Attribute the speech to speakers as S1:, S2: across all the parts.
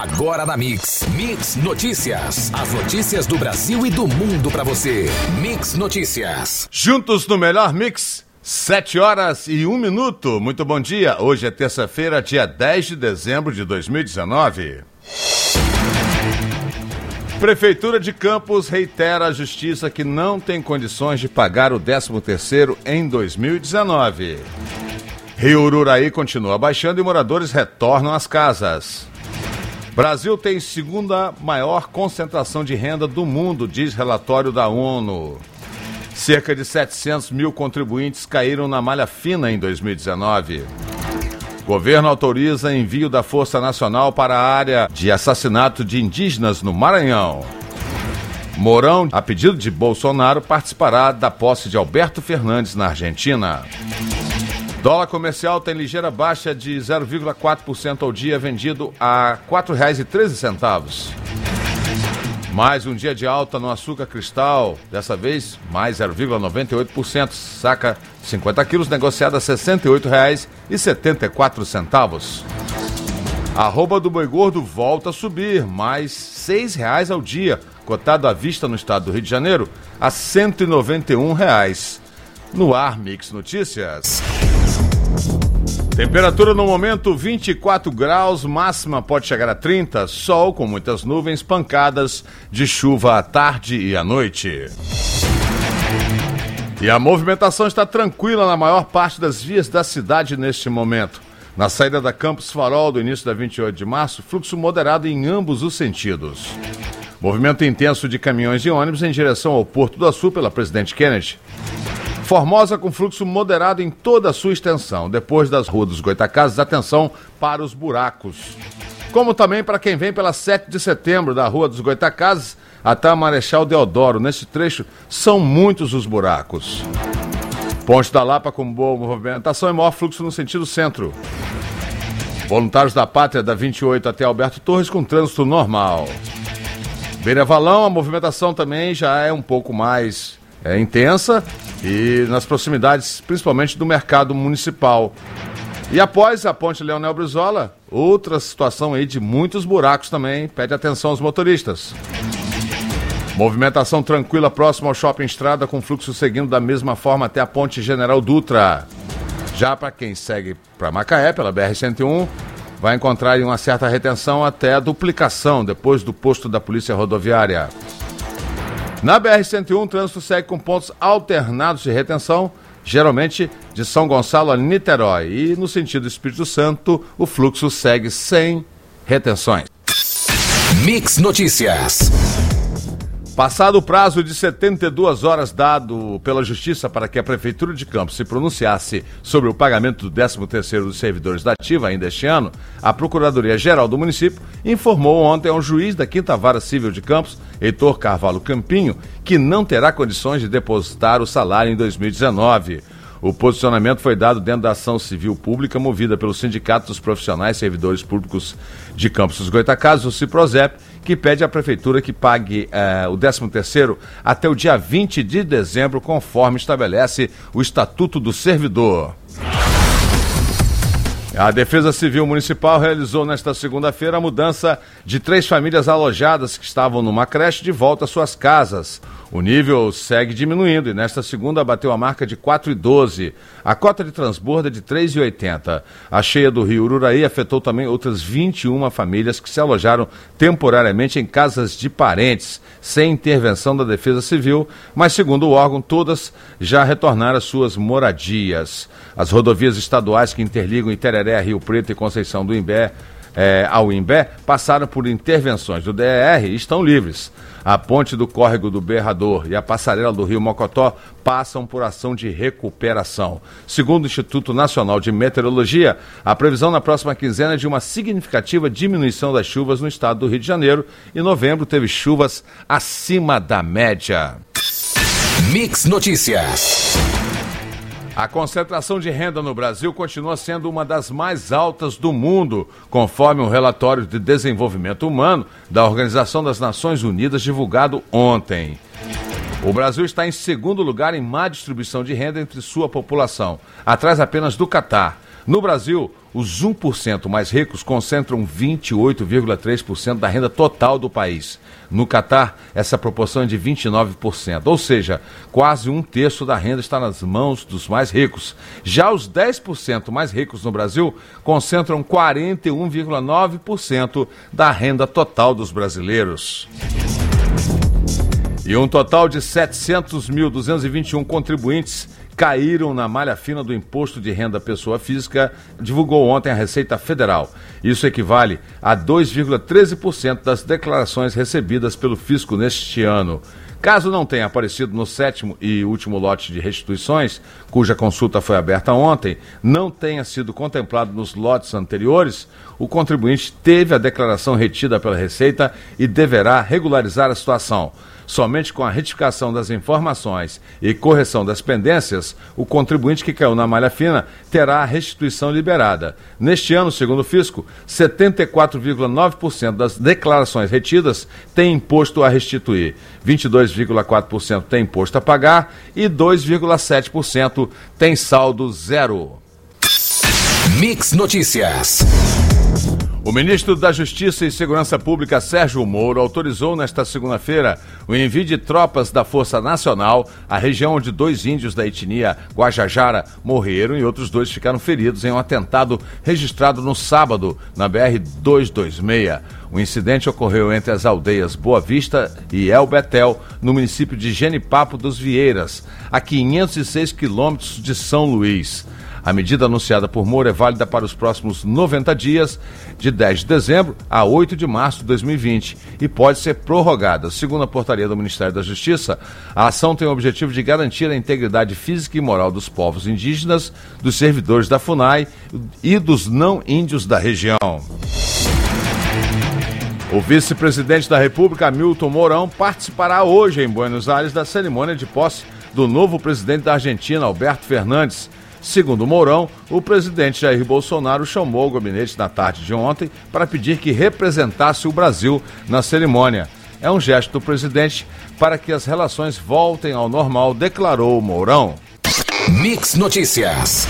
S1: Agora na Mix. Mix Notícias. As notícias do Brasil e do mundo para você. Mix Notícias.
S2: Juntos no melhor mix. Sete horas e um minuto. Muito bom dia. Hoje é terça-feira, dia 10 de dezembro de 2019. Prefeitura de Campos reitera à Justiça que não tem condições de pagar o 13º em 2019. Rio Ururaí continua baixando e moradores retornam às casas. Brasil tem segunda maior concentração de renda do mundo, diz relatório da ONU. Cerca de 700 mil contribuintes caíram na malha fina em 2019. Governo autoriza envio da Força Nacional para a área de assassinato de indígenas no Maranhão. Mourão, a pedido de Bolsonaro, participará da posse de Alberto Fernandes na Argentina. Dólar comercial tem ligeira baixa de 0,4% ao dia, vendido a R$ 4,13. Mais um dia de alta no açúcar cristal, dessa vez mais 0,98%, saca 50 quilos, negociada a R$ 68,74. Arroba do boi gordo volta a subir, mais R$ 6,00 ao dia, cotado à vista no estado do Rio de Janeiro a 191 reais. No ar, Mix Notícias. Temperatura no momento 24 graus, máxima pode chegar a 30, sol com muitas nuvens, pancadas de chuva à tarde e à noite. E a movimentação está tranquila na maior parte das vias da cidade neste momento. Na saída da Campus Farol do início da 28 de março, fluxo moderado em ambos os sentidos. Movimento intenso de caminhões e ônibus em direção ao Porto do Açu pela Presidente Kennedy. Formosa com fluxo moderado em toda a sua extensão. Depois das ruas dos Goitacazes, atenção para os buracos. Como também para quem vem pela 7 de setembro, da Rua dos Goitacazes até a Marechal Deodoro. Nesse trecho, são muitos os buracos. Ponte da Lapa com boa movimentação e maior fluxo no sentido centro. Voluntários da Pátria da 28 até Alberto Torres com trânsito normal. Beira Valão, a movimentação também já é um pouco mais é, intensa e nas proximidades, principalmente do mercado municipal. E após a ponte Leonel Brizola, outra situação aí de muitos buracos também, pede atenção aos motoristas. Movimentação tranquila próximo ao Shopping Estrada, com fluxo seguindo da mesma forma até a ponte General Dutra. Já para quem segue para Macaé, pela BR-101, vai encontrar uma certa retenção até a duplicação, depois do posto da Polícia Rodoviária. Na BR-101, o trânsito segue com pontos alternados de retenção, geralmente de São Gonçalo a Niterói. E no sentido Espírito Santo, o fluxo segue sem retenções.
S1: Mix Notícias.
S2: Passado o prazo de 72 horas dado pela Justiça para que a Prefeitura de Campos se pronunciasse sobre o pagamento do 13º dos servidores da ativa ainda este ano, a Procuradoria-Geral do município informou ontem ao juiz da Quinta Vara Civil de Campos, Heitor Carvalho Campinho, que não terá condições de depositar o salário em 2019. O posicionamento foi dado dentro da ação civil pública movida pelo Sindicato dos Profissionais Servidores Públicos de Campos dos Goitacazes, o CIPROSEP, que pede à Prefeitura que pague eh, o 13º até o dia 20 de dezembro, conforme estabelece o Estatuto do Servidor. A Defesa Civil Municipal realizou nesta segunda-feira a mudança de três famílias alojadas que estavam numa creche de volta às suas casas. O nível segue diminuindo e nesta segunda bateu a marca de 4,12. A cota de transbordo é de 3,80. A cheia do rio Ururaí afetou também outras 21 famílias que se alojaram temporariamente em casas de parentes, sem intervenção da Defesa Civil, mas segundo o órgão, todas já retornaram às suas moradias. As rodovias estaduais que interligam Itereré, Rio Preto e Conceição do Imbé é, ao Imbé passaram por intervenções do DR e estão livres. A ponte do córrego do Berrador e a passarela do Rio Mocotó passam por ação de recuperação. Segundo o Instituto Nacional de Meteorologia, a previsão na próxima quinzena é de uma significativa diminuição das chuvas no estado do Rio de Janeiro. Em novembro teve chuvas acima da média.
S1: Mix Notícias.
S2: A concentração de renda no Brasil continua sendo uma das mais altas do mundo, conforme um relatório de desenvolvimento humano da Organização das Nações Unidas divulgado ontem. O Brasil está em segundo lugar em má distribuição de renda entre sua população, atrás apenas do Catar. No Brasil, os 1% mais ricos concentram 28,3% da renda total do país. No Catar, essa proporção é de 29%, ou seja, quase um terço da renda está nas mãos dos mais ricos. Já os 10% mais ricos no Brasil concentram 41,9% da renda total dos brasileiros. E um total de 700.221 contribuintes caíram na malha fina do imposto de renda pessoa física, divulgou ontem a Receita Federal. Isso equivale a 2,13% das declarações recebidas pelo fisco neste ano. Caso não tenha aparecido no sétimo e último lote de restituições, cuja consulta foi aberta ontem, não tenha sido contemplado nos lotes anteriores, o contribuinte teve a declaração retida pela Receita e deverá regularizar a situação. Somente com a retificação das informações e correção das pendências, o contribuinte que caiu na malha fina terá a restituição liberada. Neste ano, segundo o fisco, 74,9% das declarações retidas têm imposto a restituir, 22,4% têm imposto a pagar e 2,7% têm saldo zero.
S1: Mix Notícias.
S2: O ministro da Justiça e Segurança Pública, Sérgio Moro, autorizou nesta segunda-feira o envio de tropas da Força Nacional à região onde dois índios da etnia Guajajara morreram e outros dois ficaram feridos em um atentado registrado no sábado na BR-226. O incidente ocorreu entre as aldeias Boa Vista e El Betel, no município de Genipapo dos Vieiras, a 506 quilômetros de São Luís. A medida anunciada por Moura é válida para os próximos 90 dias, de 10 de dezembro a 8 de março de 2020, e pode ser prorrogada. Segundo a portaria do Ministério da Justiça, a ação tem o objetivo de garantir a integridade física e moral dos povos indígenas, dos servidores da FUNAI e dos não índios da região. O vice-presidente da República, Milton Mourão, participará hoje em Buenos Aires da cerimônia de posse do novo presidente da Argentina, Alberto Fernandes. Segundo Mourão, o presidente Jair Bolsonaro chamou o gabinete na tarde de ontem para pedir que representasse o Brasil na cerimônia. É um gesto do presidente para que as relações voltem ao normal, declarou Mourão.
S1: Mix Notícias.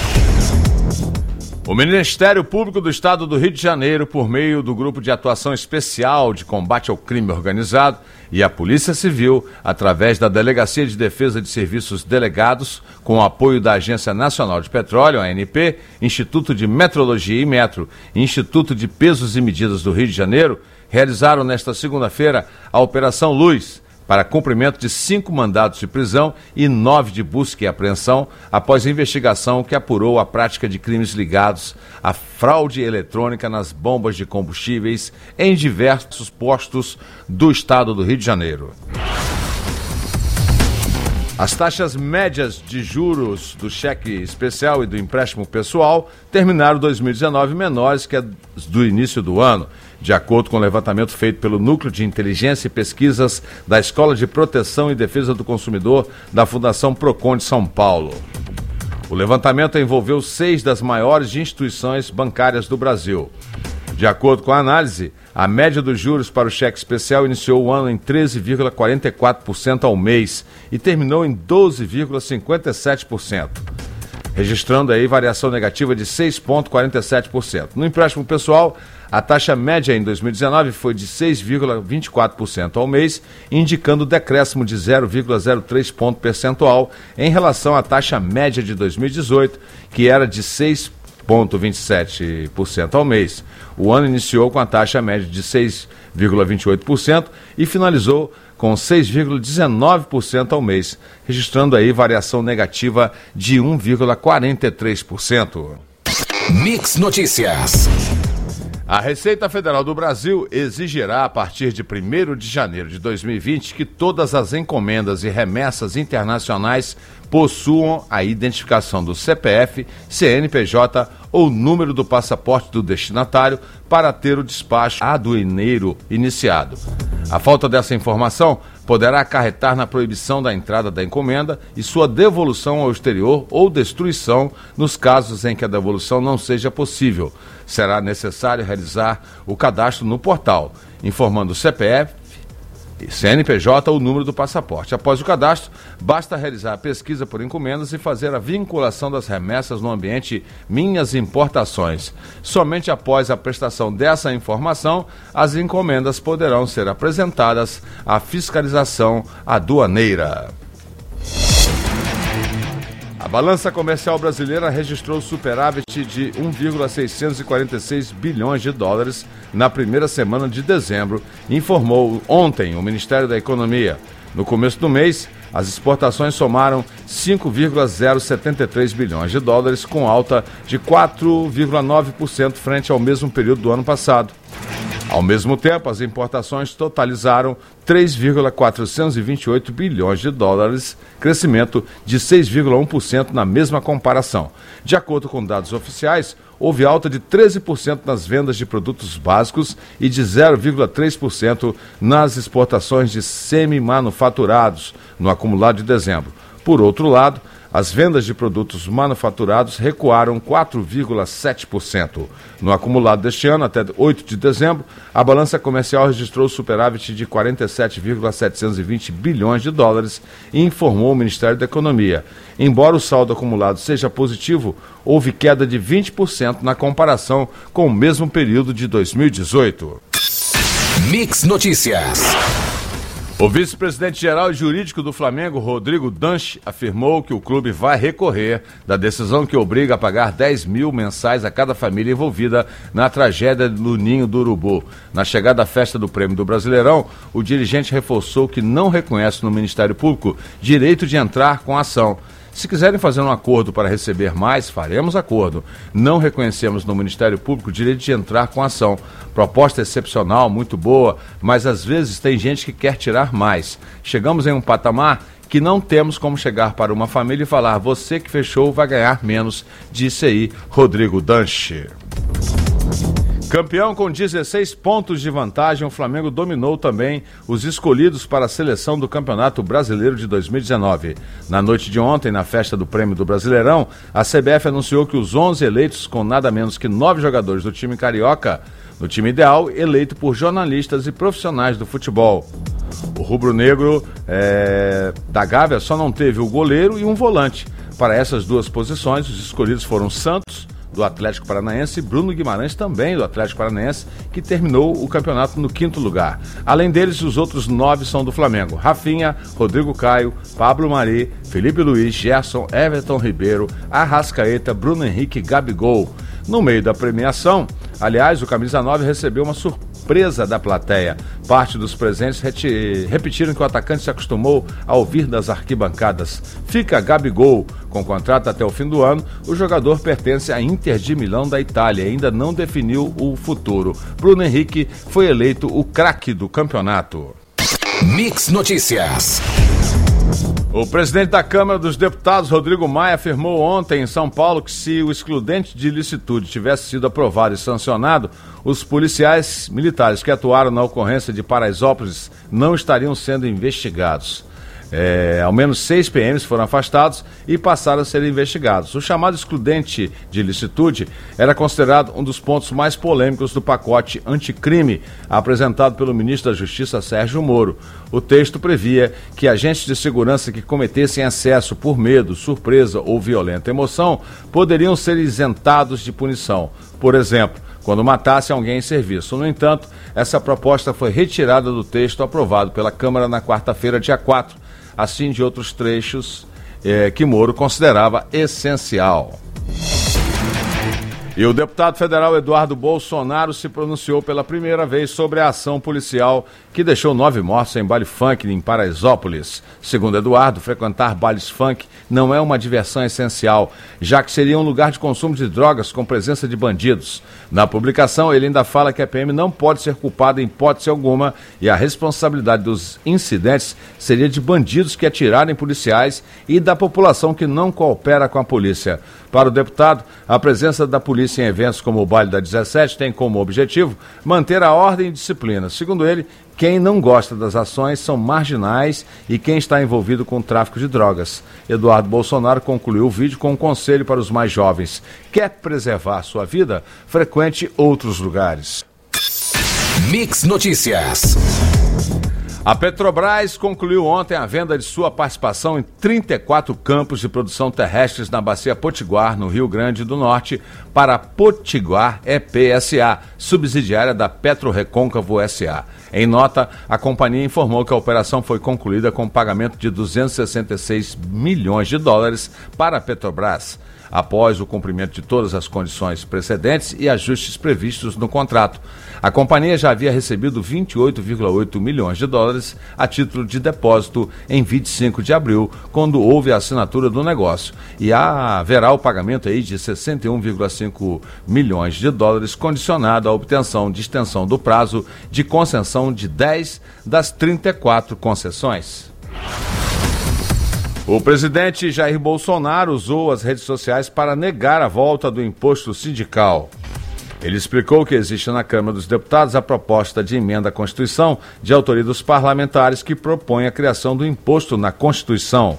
S2: O Ministério Público do Estado do Rio de Janeiro, por meio do Grupo de Atuação Especial de Combate ao Crime Organizado e a Polícia Civil, através da Delegacia de Defesa de Serviços Delegados, com o apoio da Agência Nacional de Petróleo, ANP, Instituto de Metrologia e Metro e Instituto de Pesos e Medidas do Rio de Janeiro, realizaram nesta segunda-feira a Operação Luz para cumprimento de cinco mandados de prisão e nove de busca e apreensão após investigação que apurou a prática de crimes ligados à fraude eletrônica nas bombas de combustíveis em diversos postos do estado do Rio de Janeiro. As taxas médias de juros do cheque especial e do empréstimo pessoal terminaram 2019 menores que as do início do ano de acordo com o levantamento feito pelo Núcleo de Inteligência e Pesquisas da Escola de Proteção e Defesa do Consumidor da Fundação Procon de São Paulo. O levantamento envolveu seis das maiores instituições bancárias do Brasil. De acordo com a análise, a média dos juros para o cheque especial iniciou o ano em 13,44% ao mês e terminou em 12,57%, registrando aí variação negativa de 6,47%. No empréstimo pessoal, a taxa média em 2019 foi de 6,24% ao mês, indicando decréscimo de 0,03 ponto percentual em relação à taxa média de 2018, que era de 6,27% ao mês. O ano iniciou com a taxa média de 6,28% e finalizou com 6,19% ao mês, registrando aí variação negativa de 1,43%.
S1: Mix Notícias.
S2: A Receita Federal do Brasil exigirá, a partir de 1 de janeiro de 2020, que todas as encomendas e remessas internacionais possuam a identificação do CPF, CNPJ ou número do passaporte do destinatário para ter o despacho aduaneiro iniciado. A falta dessa informação poderá acarretar na proibição da entrada da encomenda e sua devolução ao exterior ou destruição nos casos em que a devolução não seja possível. Será necessário realizar o cadastro no portal, informando o CPF, CNPJ o número do passaporte. Após o cadastro, basta realizar a pesquisa por encomendas e fazer a vinculação das remessas no ambiente Minhas Importações. Somente após a prestação dessa informação, as encomendas poderão ser apresentadas à fiscalização aduaneira. A balança comercial brasileira registrou superávit de 1,646 bilhões de dólares na primeira semana de dezembro, informou ontem o Ministério da Economia. No começo do mês, as exportações somaram 5,073 bilhões de dólares, com alta de 4,9% frente ao mesmo período do ano passado. Ao mesmo tempo, as importações totalizaram 3,428 bilhões de dólares, crescimento de 6,1% na mesma comparação. De acordo com dados oficiais, houve alta de 13% nas vendas de produtos básicos e de 0,3% nas exportações de semi-manufaturados no acumulado de dezembro. Por outro lado, as vendas de produtos manufaturados recuaram 4,7%. No acumulado deste ano, até 8 de dezembro, a balança comercial registrou superávit de 47,720 bilhões de dólares, informou o Ministério da Economia. Embora o saldo acumulado seja positivo, houve queda de 20% na comparação com o mesmo período de 2018.
S1: Mix Notícias.
S2: O vice-presidente geral e jurídico do Flamengo, Rodrigo Danche, afirmou que o clube vai recorrer da decisão que obriga a pagar 10 mil mensais a cada família envolvida na tragédia do Ninho do Urubu. Na chegada à festa do Prêmio do Brasileirão, o dirigente reforçou que não reconhece no Ministério Público direito de entrar com a ação. Se quiserem fazer um acordo para receber mais, faremos acordo. Não reconhecemos no Ministério Público o direito de entrar com ação. Proposta excepcional, muito boa, mas às vezes tem gente que quer tirar mais. Chegamos em um patamar que não temos como chegar para uma família e falar: você que fechou vai ganhar menos, disse aí Rodrigo Danche. Campeão com 16 pontos de vantagem, o Flamengo dominou também os escolhidos para a seleção do Campeonato Brasileiro de 2019. Na noite de ontem, na festa do Prêmio do Brasileirão, a CBF anunciou que os 11 eleitos, com nada menos que nove jogadores do time carioca, no time ideal, eleito por jornalistas e profissionais do futebol. O rubro-negro é, da Gávea só não teve o goleiro e um volante. Para essas duas posições, os escolhidos foram Santos do Atlético Paranaense, Bruno Guimarães também do Atlético Paranaense, que terminou o campeonato no quinto lugar. Além deles, os outros nove são do Flamengo: Rafinha, Rodrigo Caio, Pablo Mari, Felipe Luiz, Gerson, Everton Ribeiro, Arrascaeta, Bruno Henrique Gabigol. No meio da premiação, aliás, o Camisa 9 recebeu uma surpresa surpresa da plateia. Parte dos presentes repetiram que o atacante se acostumou a ouvir das arquibancadas. Fica Gabigol. Com contrato até o fim do ano, o jogador pertence à Inter de Milão da Itália e ainda não definiu o futuro. Bruno Henrique foi eleito o craque do campeonato.
S1: Mix Notícias.
S2: O presidente da Câmara dos Deputados, Rodrigo Maia, afirmou ontem em São Paulo que se o excludente de ilicitude tivesse sido aprovado e sancionado, os policiais militares que atuaram na ocorrência de Paraisópolis não estariam sendo investigados. É, ao menos seis PMs foram afastados e passaram a ser investigados. O chamado excludente de ilicitude era considerado um dos pontos mais polêmicos do pacote anticrime apresentado pelo ministro da Justiça Sérgio Moro. O texto previa que agentes de segurança que cometessem excesso por medo, surpresa ou violenta emoção poderiam ser isentados de punição. Por exemplo, quando matasse alguém em serviço. No entanto, essa proposta foi retirada do texto aprovado pela Câmara na quarta-feira, dia 4 assim de outros trechos eh, que Moro considerava essencial. E o deputado federal Eduardo Bolsonaro se pronunciou pela primeira vez sobre a ação policial que deixou nove mortos em baile funk em Paraisópolis. Segundo Eduardo, frequentar bailes funk não é uma diversão essencial, já que seria um lugar de consumo de drogas com presença de bandidos. Na publicação, ele ainda fala que a PM não pode ser culpada em hipótese alguma e a responsabilidade dos incidentes seria de bandidos que atirarem policiais e da população que não coopera com a polícia. Para o deputado, a presença da polícia em eventos como o Baile da 17 tem como objetivo manter a ordem e disciplina. Segundo ele, quem não gosta das ações são marginais e quem está envolvido com o tráfico de drogas. Eduardo Bolsonaro concluiu o vídeo com um conselho para os mais jovens. Quer preservar sua vida? Frequente outros lugares.
S1: Mix Notícias.
S2: A Petrobras concluiu ontem a venda de sua participação em 34 campos de produção terrestres na Bacia Potiguar, no Rio Grande do Norte, para a Potiguar EPSA, subsidiária da Petro Recôncavo SA. Em nota, a companhia informou que a operação foi concluída com pagamento de 266 milhões de dólares para a Petrobras após o cumprimento de todas as condições precedentes e ajustes previstos no contrato. A companhia já havia recebido 28,8 milhões de dólares a título de depósito em 25 de abril, quando houve a assinatura do negócio. E haverá o pagamento aí de 61,5 milhões de dólares condicionado à obtenção de extensão do prazo de concessão de 10 das 34 concessões. O presidente Jair Bolsonaro usou as redes sociais para negar a volta do imposto sindical. Ele explicou que existe na Câmara dos Deputados a proposta de emenda à Constituição de autoria dos parlamentares que propõe a criação do imposto na Constituição.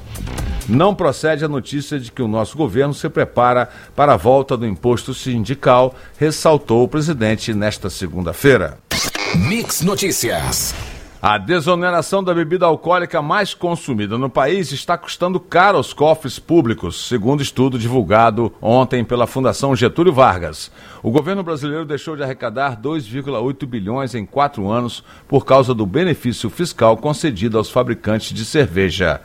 S2: Não procede a notícia de que o nosso governo se prepara para a volta do imposto sindical, ressaltou o presidente nesta segunda-feira.
S1: Mix Notícias.
S2: A desoneração da bebida alcoólica mais consumida no país está custando caro aos cofres públicos, segundo estudo divulgado ontem pela Fundação Getúlio Vargas. O governo brasileiro deixou de arrecadar 2,8 bilhões em quatro anos por causa do benefício fiscal concedido aos fabricantes de cerveja.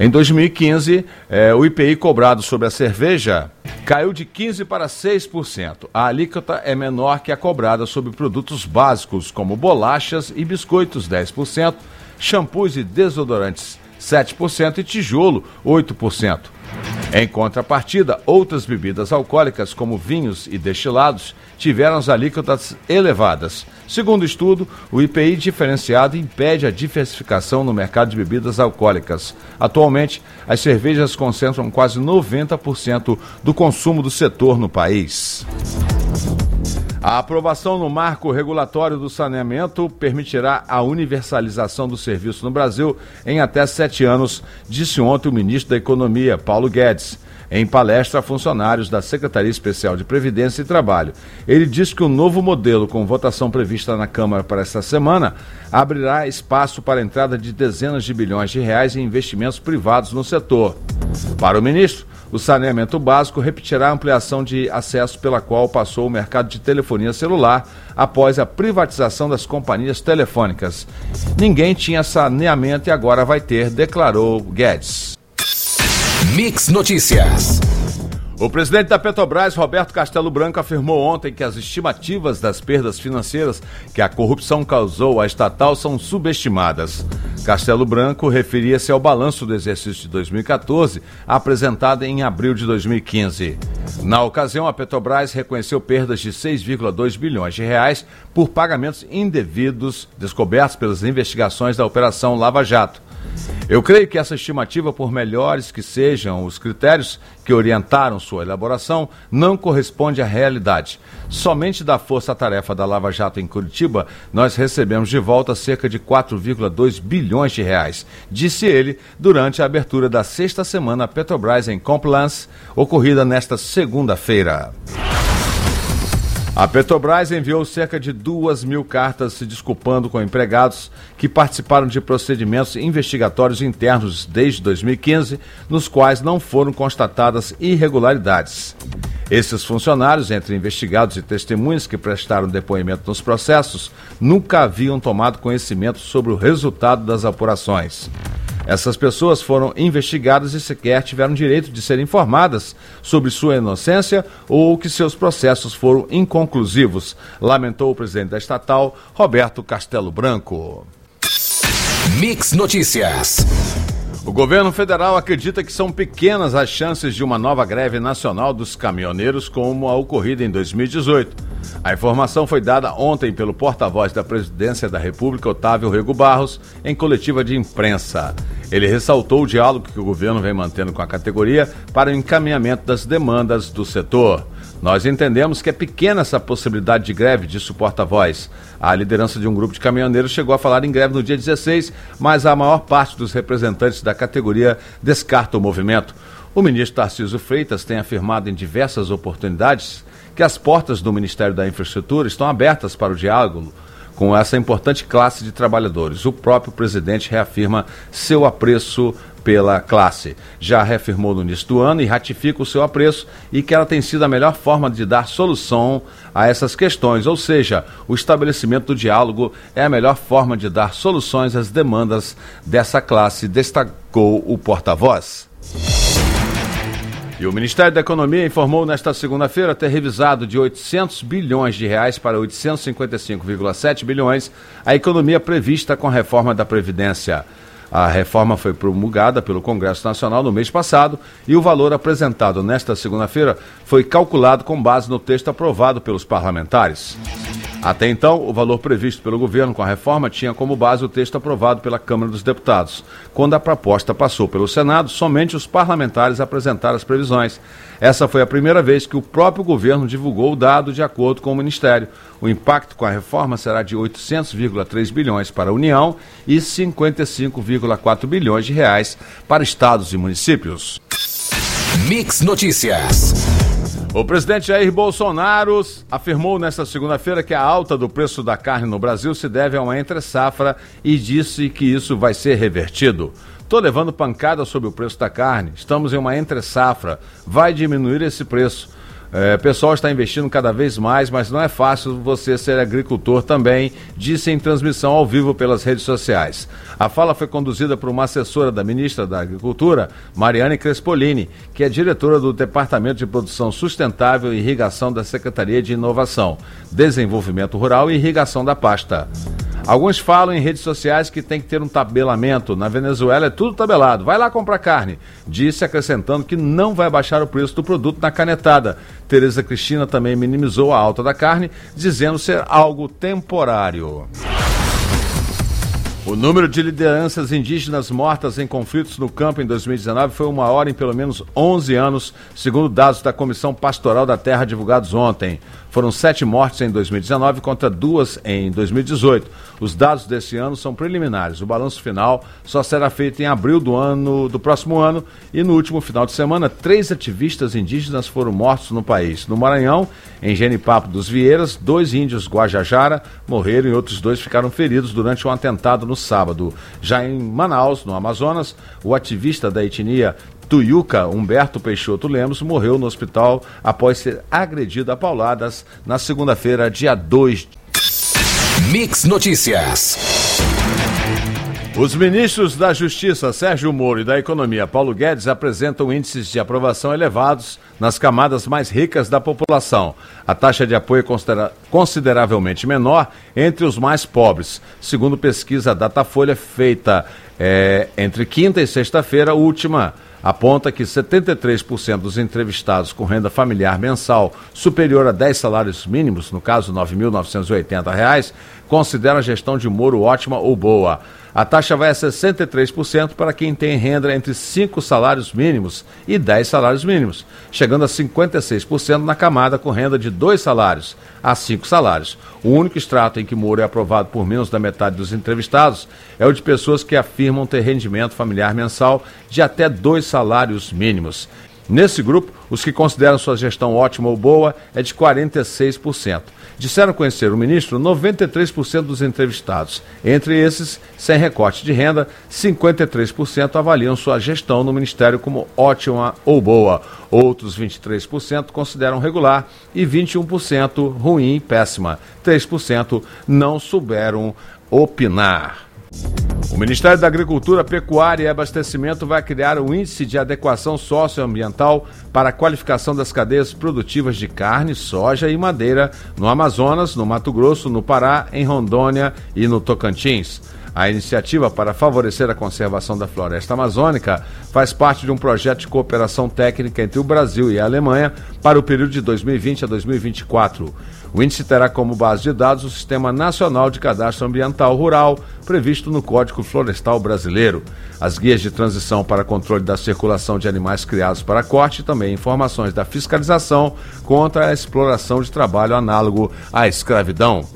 S2: Em 2015, eh, o IPI cobrado sobre a cerveja caiu de 15% para 6%. A alíquota é menor que a cobrada sobre produtos básicos, como bolachas e biscoitos, 10%, shampoos e desodorantes, 7% e tijolo, 8%. Em contrapartida, outras bebidas alcoólicas, como vinhos e destilados, tiveram as alíquotas elevadas. Segundo o estudo, o IPI diferenciado impede a diversificação no mercado de bebidas alcoólicas. Atualmente, as cervejas concentram quase 90% do consumo do setor no país. A aprovação no marco regulatório do saneamento permitirá a universalização do serviço no Brasil em até sete anos, disse ontem o ministro da Economia, Paulo Guedes, em palestra a funcionários da Secretaria Especial de Previdência e Trabalho. Ele disse que o novo modelo, com votação prevista na Câmara para esta semana, abrirá espaço para a entrada de dezenas de bilhões de reais em investimentos privados no setor. Para o ministro, o saneamento básico repetirá a ampliação de acesso pela qual passou o mercado de telefonia celular após a privatização das companhias telefônicas. Ninguém tinha saneamento e agora vai ter, declarou Guedes.
S1: Mix Notícias.
S2: O presidente da Petrobras, Roberto Castelo Branco, afirmou ontem que as estimativas das perdas financeiras que a corrupção causou à estatal são subestimadas. Castelo Branco referia-se ao balanço do exercício de 2014, apresentado em abril de 2015. Na ocasião, a Petrobras reconheceu perdas de 6,2 bilhões de reais por pagamentos indevidos descobertos pelas investigações da Operação Lava Jato. Eu creio que essa estimativa, por melhores que sejam os critérios que orientaram sua elaboração, não corresponde à realidade. Somente da força-tarefa da Lava Jato em Curitiba, nós recebemos de volta cerca de 4,2 bilhões de reais, disse ele durante a abertura da sexta semana Petrobras em Compliance, ocorrida nesta segunda-feira. A Petrobras enviou cerca de duas mil cartas se desculpando com empregados que participaram de procedimentos investigatórios internos desde 2015, nos quais não foram constatadas irregularidades. Esses funcionários, entre investigados e testemunhas que prestaram depoimento nos processos, nunca haviam tomado conhecimento sobre o resultado das apurações. Essas pessoas foram investigadas e sequer tiveram direito de ser informadas sobre sua inocência ou que seus processos foram inconclusivos, lamentou o presidente da estatal, Roberto Castelo Branco.
S1: Mix Notícias.
S2: O governo federal acredita que são pequenas as chances de uma nova greve nacional dos caminhoneiros, como a ocorrida em 2018. A informação foi dada ontem pelo porta-voz da Presidência da República, Otávio Rego Barros, em coletiva de imprensa. Ele ressaltou o diálogo que o governo vem mantendo com a categoria para o encaminhamento das demandas do setor. Nós entendemos que é pequena essa possibilidade de greve, disse o porta-voz. A liderança de um grupo de caminhoneiros chegou a falar em greve no dia 16, mas a maior parte dos representantes da categoria descarta o movimento. O ministro Tarcísio Freitas tem afirmado em diversas oportunidades que as portas do Ministério da Infraestrutura estão abertas para o diálogo com essa importante classe de trabalhadores. O próprio presidente reafirma seu apreço pela classe. Já reafirmou no início do ano e ratifica o seu apreço e que ela tem sido a melhor forma de dar solução a essas questões, ou seja, o estabelecimento do diálogo é a melhor forma de dar soluções às demandas dessa classe, destacou o porta-voz. E o Ministério da Economia informou nesta segunda-feira ter revisado de 800 bilhões de reais para 855,7 bilhões a economia prevista com a reforma da Previdência. A reforma foi promulgada pelo Congresso Nacional no mês passado e o valor apresentado nesta segunda-feira foi calculado com base no texto aprovado pelos parlamentares. Até então, o valor previsto pelo governo com a reforma tinha como base o texto aprovado pela Câmara dos Deputados. Quando a proposta passou pelo Senado, somente os parlamentares apresentaram as previsões. Essa foi a primeira vez que o próprio governo divulgou o dado de acordo com o Ministério. O impacto com a reforma será de 800,3 bilhões para a União e 55,4 bilhões de reais para estados e municípios.
S1: Mix Notícias.
S2: O presidente Jair Bolsonaro afirmou nesta segunda-feira que a alta do preço da carne no Brasil se deve a uma entre-safra e disse que isso vai ser revertido. Estou levando pancada sobre o preço da carne. Estamos em uma entre-safra. Vai diminuir esse preço. É, o pessoal está investindo cada vez mais, mas não é fácil você ser agricultor também, disse em transmissão ao vivo pelas redes sociais. A fala foi conduzida por uma assessora da ministra da Agricultura, Mariane Crespolini, que é diretora do Departamento de Produção Sustentável e Irrigação da Secretaria de Inovação, Desenvolvimento Rural e Irrigação da pasta. Alguns falam em redes sociais que tem que ter um tabelamento. Na Venezuela é tudo tabelado. Vai lá comprar carne. Disse acrescentando que não vai baixar o preço do produto na canetada. Tereza Cristina também minimizou a alta da carne, dizendo ser algo temporário. O número de lideranças indígenas mortas em conflitos no campo em 2019 foi o maior em pelo menos 11 anos, segundo dados da Comissão Pastoral da Terra divulgados ontem. Foram sete mortes em 2019 contra duas em 2018. Os dados desse ano são preliminares. O balanço final só será feito em abril do ano do próximo ano e no último final de semana, três ativistas indígenas foram mortos no país. No Maranhão, em Genipapo dos Vieiras, dois índios Guajajara morreram e outros dois ficaram feridos durante um atentado no sábado. Já em Manaus, no Amazonas, o ativista da etnia Tuiuca Humberto Peixoto Lemos morreu no hospital após ser agredido a pauladas na segunda-feira, dia 2.
S1: Mix Notícias.
S2: Os ministros da Justiça, Sérgio Moro, e da Economia, Paulo Guedes, apresentam índices de aprovação elevados nas camadas mais ricas da população. A taxa de apoio é consideravelmente menor entre os mais pobres, segundo pesquisa Datafolha feita é, entre quinta e sexta-feira, última aponta que 73% dos entrevistados com renda familiar mensal superior a 10 salários mínimos, no caso R$ 9.980, consideram a gestão de Moro ótima ou boa. A taxa vai a 63% para quem tem renda entre 5 salários mínimos e 10 salários mínimos, chegando a 56% na camada com renda de 2 salários a 5 salários. O único extrato em que Moro é aprovado por menos da metade dos entrevistados é o de pessoas que afirmam ter rendimento familiar mensal de até 2 salários mínimos. Nesse grupo, os que consideram sua gestão ótima ou boa é de 46%. Disseram conhecer o ministro 93% dos entrevistados. Entre esses, sem recorte de renda, 53% avaliam sua gestão no ministério como ótima ou boa. Outros 23% consideram regular e 21% ruim e péssima. 3% não souberam opinar. O Ministério da Agricultura, Pecuária e Abastecimento vai criar um índice de adequação socioambiental para a qualificação das cadeias produtivas de carne, soja e madeira no Amazonas, no Mato Grosso, no Pará, em Rondônia e no Tocantins. A iniciativa para favorecer a conservação da floresta amazônica faz parte de um projeto de cooperação técnica entre o Brasil e a Alemanha para o período de 2020 a 2024. O índice terá como base de dados o Sistema Nacional de Cadastro Ambiental Rural, previsto no Código Florestal Brasileiro, as guias de transição para controle da circulação de animais criados para corte e também informações da fiscalização contra a exploração de trabalho análogo à escravidão.